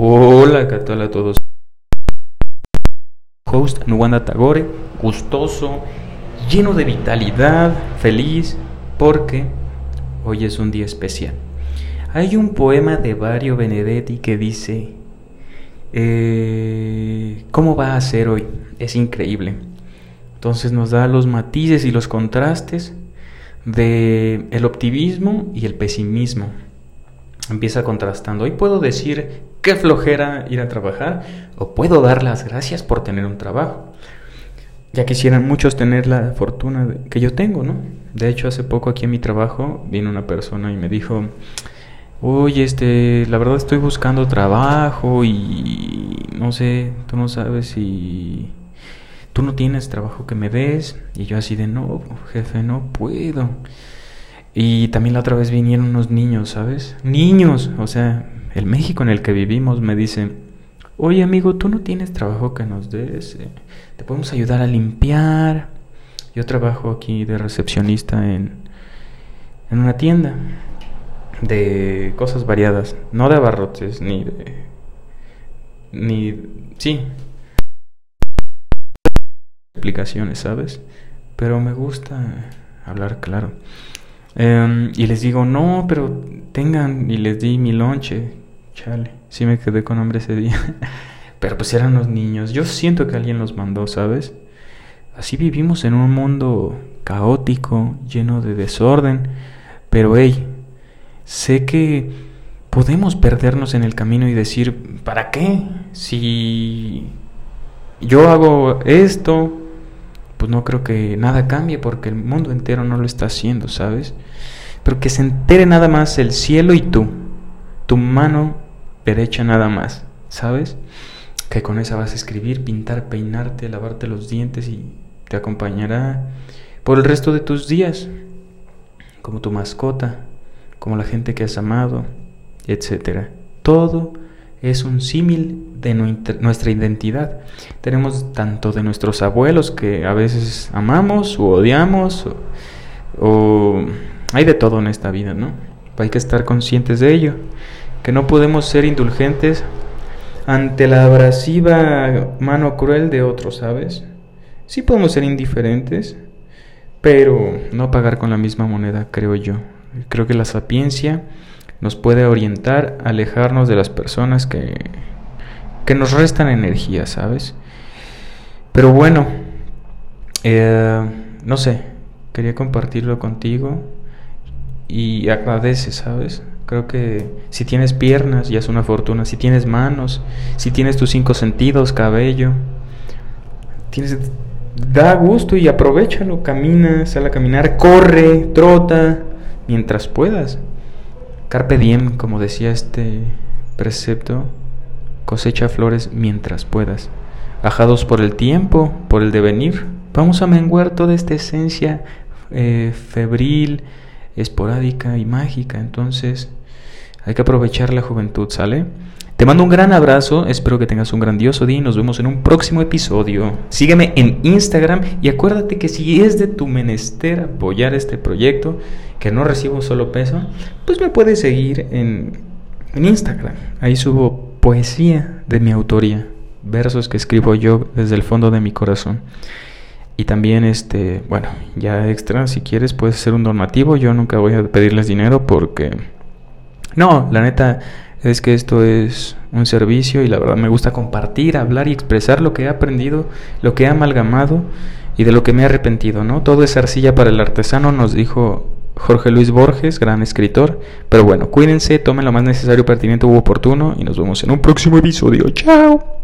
Hola, ¿qué tal a todos? Host Nuwanda Tagore, gustoso, lleno de vitalidad, feliz, porque hoy es un día especial. Hay un poema de Mario Benedetti que dice, eh, ¿cómo va a ser hoy? Es increíble. Entonces nos da los matices y los contrastes de el optimismo y el pesimismo. Empieza contrastando. Hoy puedo decir qué flojera ir a trabajar o puedo dar las gracias por tener un trabajo. Ya quisieran muchos tener la fortuna que yo tengo, ¿no? De hecho, hace poco aquí en mi trabajo vino una persona y me dijo, oye, este, la verdad estoy buscando trabajo y no sé, tú no sabes si tú no tienes trabajo que me des. Y yo así de, no, jefe, no puedo. Y también la otra vez vinieron unos niños, ¿sabes? Niños, o sea, el México en el que vivimos me dice, oye amigo, tú no tienes trabajo que nos des, eh, te podemos ayudar a limpiar. Yo trabajo aquí de recepcionista en, en una tienda de cosas variadas, no de abarrotes, ni de... ni... sí. Explicaciones, ¿sabes? Pero me gusta hablar claro. Em, y les digo, no, pero tengan, y les di mi lonche. Chale, sí me quedé con hambre ese día. pero pues eran los niños. Yo siento que alguien los mandó, ¿sabes? Así vivimos en un mundo caótico, lleno de desorden. Pero hey, sé que podemos perdernos en el camino y decir, ¿para qué? Si yo hago esto, pues no creo que nada cambie porque el mundo entero no lo está haciendo, ¿sabes? Pero que se entere nada más el cielo y tú, tu mano derecha nada más, ¿sabes? Que con esa vas a escribir, pintar, peinarte, lavarte los dientes y te acompañará por el resto de tus días, como tu mascota, como la gente que has amado, etc. Todo es un símil de nuestra identidad. Tenemos tanto de nuestros abuelos que a veces amamos o odiamos, o, hay de todo en esta vida, ¿no? Hay que estar conscientes de ello, que no podemos ser indulgentes ante la abrasiva mano cruel de otros, ¿sabes? Sí podemos ser indiferentes, pero no pagar con la misma moneda, creo yo. Creo que la sapiencia nos puede orientar a alejarnos de las personas que, que nos restan energía, ¿sabes? Pero bueno, eh, no sé, quería compartirlo contigo y agradece, ¿sabes? Creo que si tienes piernas ya es una fortuna, si tienes manos, si tienes tus cinco sentidos, cabello, tienes, da gusto y aprovechalo, camina, sal a caminar, corre, trota, mientras puedas. Carpe diem, como decía este precepto, cosecha flores mientras puedas. Ajados por el tiempo, por el devenir, vamos a menguar toda esta esencia eh, febril, esporádica y mágica. Entonces, hay que aprovechar la juventud, ¿sale? Te mando un gran abrazo, espero que tengas un grandioso día y nos vemos en un próximo episodio. Sígueme en Instagram y acuérdate que si es de tu menester apoyar este proyecto, que no recibo un solo peso, pues me puedes seguir en, en Instagram. Ahí subo poesía de mi autoría, versos que escribo yo desde el fondo de mi corazón. Y también, este, bueno, ya extra, si quieres, puedes ser un donativo. Yo nunca voy a pedirles dinero porque... No, la neta es que esto es un servicio y la verdad me gusta compartir, hablar y expresar lo que he aprendido, lo que he amalgamado y de lo que me he arrepentido, ¿no? Todo es arcilla para el artesano, nos dijo Jorge Luis Borges, gran escritor. Pero bueno, cuídense, tomen lo más necesario, pertinente u oportuno y nos vemos en un próximo episodio. ¡Chao!